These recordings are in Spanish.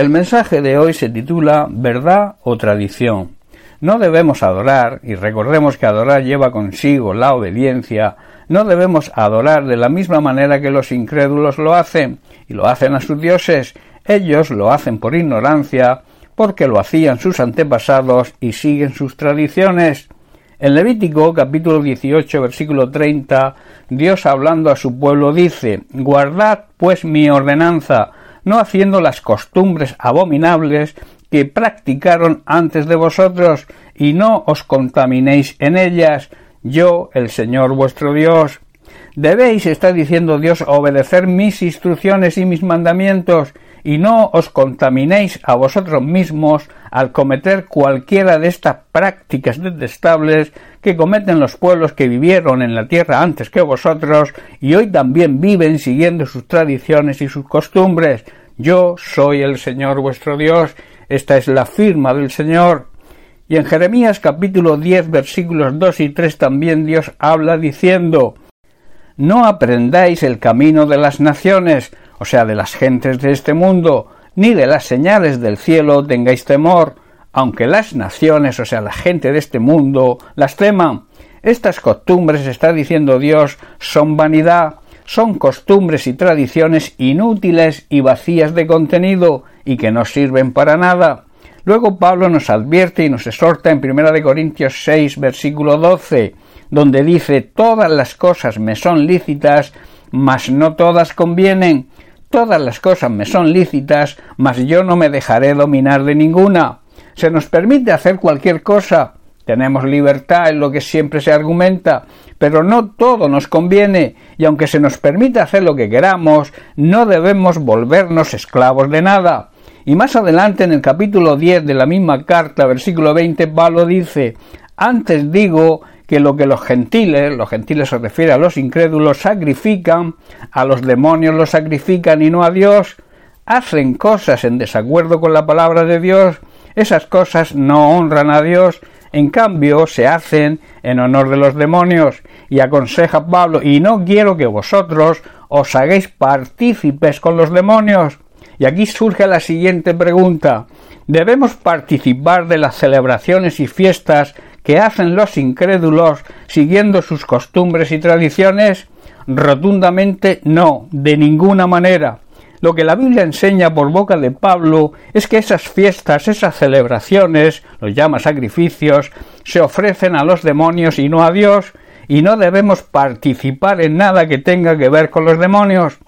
El mensaje de hoy se titula Verdad o tradición. No debemos adorar, y recordemos que adorar lleva consigo la obediencia, no debemos adorar de la misma manera que los incrédulos lo hacen, y lo hacen a sus dioses. Ellos lo hacen por ignorancia, porque lo hacían sus antepasados y siguen sus tradiciones. En Levítico capítulo 18 versículo 30, Dios hablando a su pueblo dice, Guardad pues mi ordenanza, no haciendo las costumbres abominables que practicaron antes de vosotros, y no os contaminéis en ellas, yo, el Señor vuestro Dios. Debéis, está diciendo Dios, obedecer mis instrucciones y mis mandamientos, y no os contaminéis a vosotros mismos al cometer cualquiera de estas prácticas detestables que cometen los pueblos que vivieron en la tierra antes que vosotros y hoy también viven siguiendo sus tradiciones y sus costumbres. Yo soy el Señor vuestro Dios. Esta es la firma del Señor. Y en Jeremías capítulo 10 versículos 2 y 3 también Dios habla diciendo No aprendáis el camino de las naciones, o sea, de las gentes de este mundo, ni de las señales del cielo tengáis temor, aunque las naciones, o sea, la gente de este mundo, las teman. Estas costumbres, está diciendo Dios, son vanidad, son costumbres y tradiciones inútiles y vacías de contenido y que no sirven para nada. Luego Pablo nos advierte y nos exhorta en 1 Corintios 6, versículo 12, donde dice todas las cosas me son lícitas, mas no todas convienen. Todas las cosas me son lícitas, mas yo no me dejaré dominar de ninguna. Se nos permite hacer cualquier cosa. Tenemos libertad en lo que siempre se argumenta, pero no todo nos conviene, y aunque se nos permite hacer lo que queramos, no debemos volvernos esclavos de nada. Y más adelante en el capítulo 10 de la misma carta, versículo 20, Pablo dice, antes digo que lo que los gentiles, los gentiles se refiere a los incrédulos, sacrifican, a los demonios los sacrifican y no a Dios, hacen cosas en desacuerdo con la palabra de Dios, esas cosas no honran a Dios, en cambio se hacen en honor de los demonios, y aconseja Pablo, y no quiero que vosotros os hagáis partícipes con los demonios. Y aquí surge la siguiente pregunta. ¿Debemos participar de las celebraciones y fiestas que hacen los incrédulos siguiendo sus costumbres y tradiciones? Rotundamente no, de ninguna manera. Lo que la Biblia enseña por boca de Pablo es que esas fiestas, esas celebraciones, los llama sacrificios, se ofrecen a los demonios y no a Dios, y no debemos participar en nada que tenga que ver con los demonios.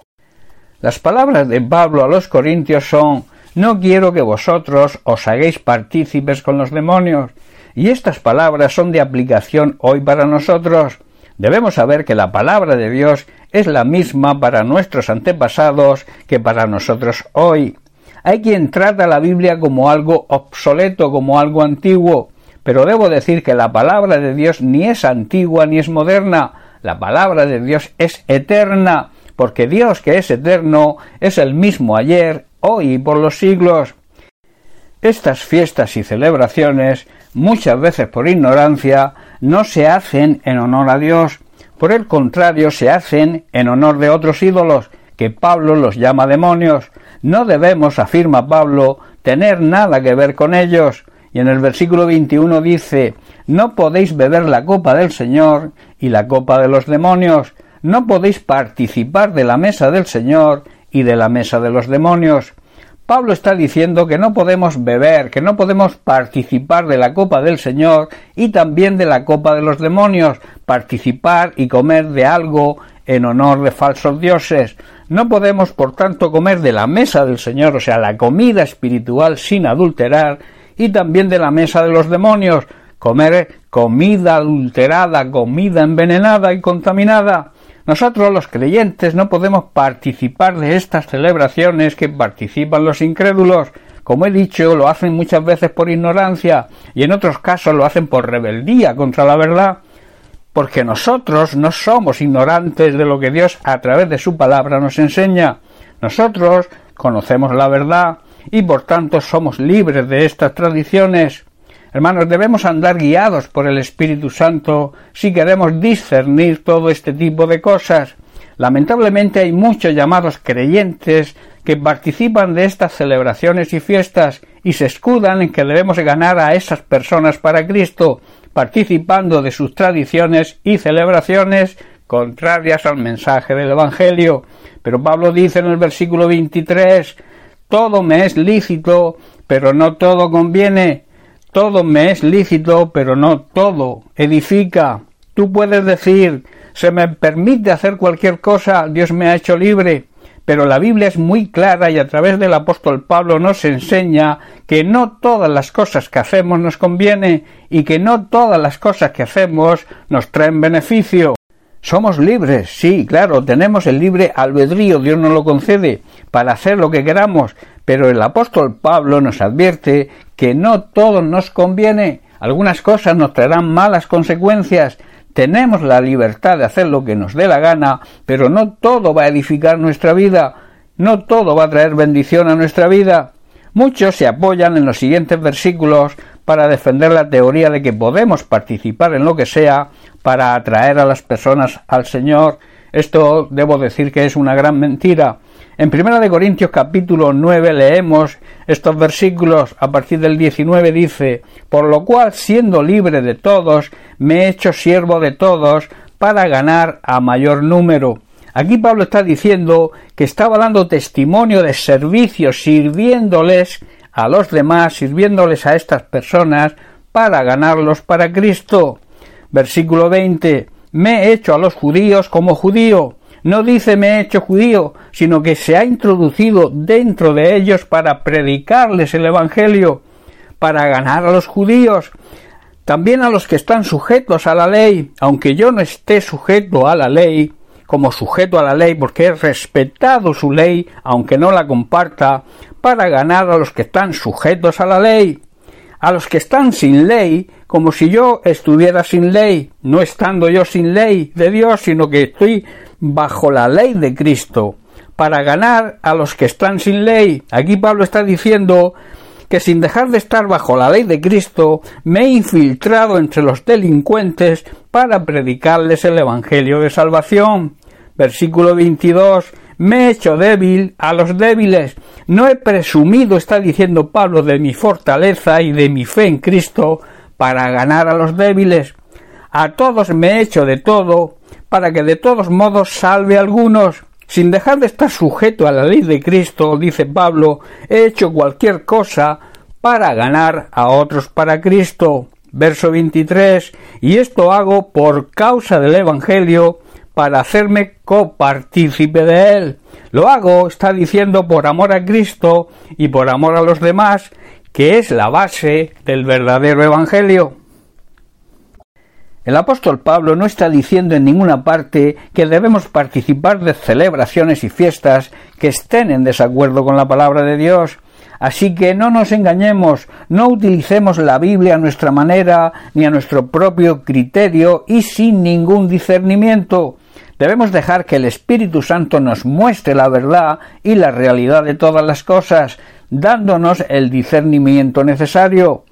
Las palabras de Pablo a los Corintios son No quiero que vosotros os hagáis partícipes con los demonios, y estas palabras son de aplicación hoy para nosotros. Debemos saber que la palabra de Dios es la misma para nuestros antepasados que para nosotros hoy. Hay quien trata la Biblia como algo obsoleto, como algo antiguo, pero debo decir que la palabra de Dios ni es antigua ni es moderna, la palabra de Dios es eterna, porque Dios que es eterno es el mismo ayer, hoy y por los siglos. Estas fiestas y celebraciones muchas veces por ignorancia, no se hacen en honor a Dios, por el contrario se hacen en honor de otros ídolos, que Pablo los llama demonios. No debemos, afirma Pablo, tener nada que ver con ellos. Y en el versículo 21 dice, no podéis beber la copa del Señor y la copa de los demonios, no podéis participar de la mesa del Señor y de la mesa de los demonios. Pablo está diciendo que no podemos beber, que no podemos participar de la copa del Señor y también de la copa de los demonios, participar y comer de algo en honor de falsos dioses. No podemos, por tanto, comer de la mesa del Señor, o sea, la comida espiritual sin adulterar, y también de la mesa de los demonios, comer comida adulterada, comida envenenada y contaminada. Nosotros los creyentes no podemos participar de estas celebraciones que participan los incrédulos. Como he dicho, lo hacen muchas veces por ignorancia y en otros casos lo hacen por rebeldía contra la verdad, porque nosotros no somos ignorantes de lo que Dios a través de su palabra nos enseña. Nosotros conocemos la verdad y por tanto somos libres de estas tradiciones. Hermanos, debemos andar guiados por el Espíritu Santo si queremos discernir todo este tipo de cosas. Lamentablemente hay muchos llamados creyentes que participan de estas celebraciones y fiestas y se escudan en que debemos ganar a esas personas para Cristo, participando de sus tradiciones y celebraciones contrarias al mensaje del Evangelio. Pero Pablo dice en el versículo 23, todo me es lícito, pero no todo conviene. Todo me es lícito, pero no todo edifica. Tú puedes decir, se me permite hacer cualquier cosa, Dios me ha hecho libre, pero la Biblia es muy clara y a través del apóstol Pablo nos enseña que no todas las cosas que hacemos nos conviene y que no todas las cosas que hacemos nos traen beneficio. Somos libres, sí, claro, tenemos el libre albedrío, Dios nos lo concede para hacer lo que queramos, pero el apóstol Pablo nos advierte que no todo nos conviene, algunas cosas nos traerán malas consecuencias, tenemos la libertad de hacer lo que nos dé la gana, pero no todo va a edificar nuestra vida, no todo va a traer bendición a nuestra vida. Muchos se apoyan en los siguientes versículos para defender la teoría de que podemos participar en lo que sea para atraer a las personas al Señor. Esto debo decir que es una gran mentira. En Primera de Corintios capítulo 9 leemos estos versículos a partir del 19 dice, por lo cual siendo libre de todos, me he hecho siervo de todos para ganar a mayor número. Aquí Pablo está diciendo que estaba dando testimonio de servicio, sirviéndoles a los demás, sirviéndoles a estas personas para ganarlos para Cristo. Versículo 20. Me he hecho a los judíos como judío. No dice me he hecho judío, sino que se ha introducido dentro de ellos para predicarles el Evangelio, para ganar a los judíos, también a los que están sujetos a la ley, aunque yo no esté sujeto a la ley, como sujeto a la ley porque he respetado su ley, aunque no la comparta, para ganar a los que están sujetos a la ley, a los que están sin ley, como si yo estuviera sin ley, no estando yo sin ley de Dios, sino que estoy bajo la ley de Cristo, para ganar a los que están sin ley. Aquí Pablo está diciendo que sin dejar de estar bajo la ley de Cristo, me he infiltrado entre los delincuentes para predicarles el Evangelio de salvación. Versículo 22. Me he hecho débil a los débiles. No he presumido, está diciendo Pablo, de mi fortaleza y de mi fe en Cristo para ganar a los débiles. A todos me he hecho de todo, para que de todos modos salve a algunos. Sin dejar de estar sujeto a la ley de Cristo, dice Pablo, he hecho cualquier cosa para ganar a otros para Cristo. Verso 23. Y esto hago por causa del Evangelio, para hacerme copartícipe de él. Lo hago, está diciendo, por amor a Cristo y por amor a los demás, que es la base del verdadero Evangelio. El apóstol Pablo no está diciendo en ninguna parte que debemos participar de celebraciones y fiestas que estén en desacuerdo con la palabra de Dios. Así que no nos engañemos, no utilicemos la Biblia a nuestra manera ni a nuestro propio criterio y sin ningún discernimiento. Debemos dejar que el Espíritu Santo nos muestre la verdad y la realidad de todas las cosas, dándonos el discernimiento necesario.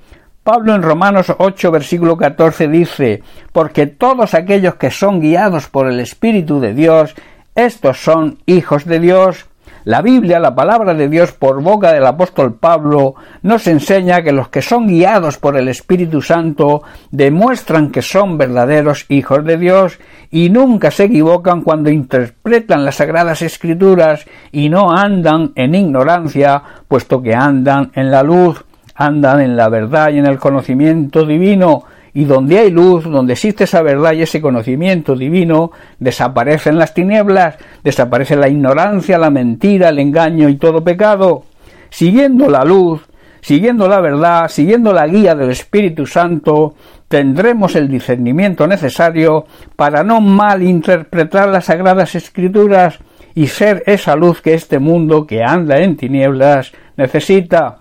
Pablo en Romanos 8, versículo 14 dice, porque todos aquellos que son guiados por el Espíritu de Dios, estos son hijos de Dios. La Biblia, la palabra de Dios por boca del apóstol Pablo, nos enseña que los que son guiados por el Espíritu Santo demuestran que son verdaderos hijos de Dios y nunca se equivocan cuando interpretan las sagradas escrituras y no andan en ignorancia, puesto que andan en la luz andan en la verdad y en el conocimiento divino, y donde hay luz, donde existe esa verdad y ese conocimiento divino, desaparecen las tinieblas, desaparece la ignorancia, la mentira, el engaño y todo pecado. Siguiendo la luz, siguiendo la verdad, siguiendo la guía del Espíritu Santo, tendremos el discernimiento necesario para no malinterpretar las sagradas escrituras y ser esa luz que este mundo que anda en tinieblas necesita.